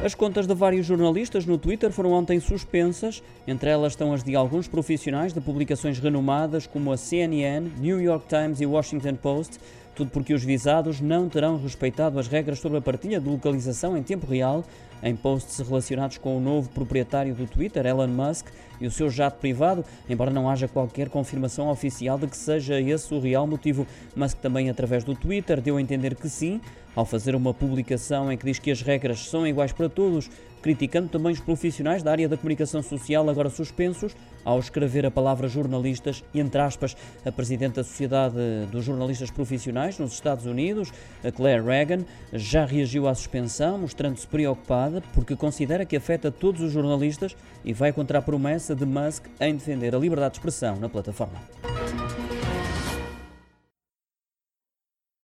As contas de vários jornalistas no Twitter foram ontem suspensas, entre elas estão as de alguns profissionais de publicações renomadas como a CNN, New York Times e Washington Post, tudo porque os visados não terão respeitado as regras sobre a partilha de localização em tempo real em posts relacionados com o novo proprietário do Twitter, Elon Musk, e o seu jato privado, embora não haja qualquer confirmação oficial de que seja esse o real motivo. Musk também, através do Twitter, deu a entender que sim, ao fazer uma publicação em que diz que as regras são iguais para todos, criticando também os profissionais da área da comunicação social agora suspensos ao escrever a palavra jornalistas entre aspas a presidente da Sociedade dos Jornalistas Profissionais nos Estados Unidos, Claire Reagan, já reagiu à suspensão, mostrando-se preocupada porque considera que afeta todos os jornalistas e vai contra a promessa de Musk em defender a liberdade de expressão na plataforma.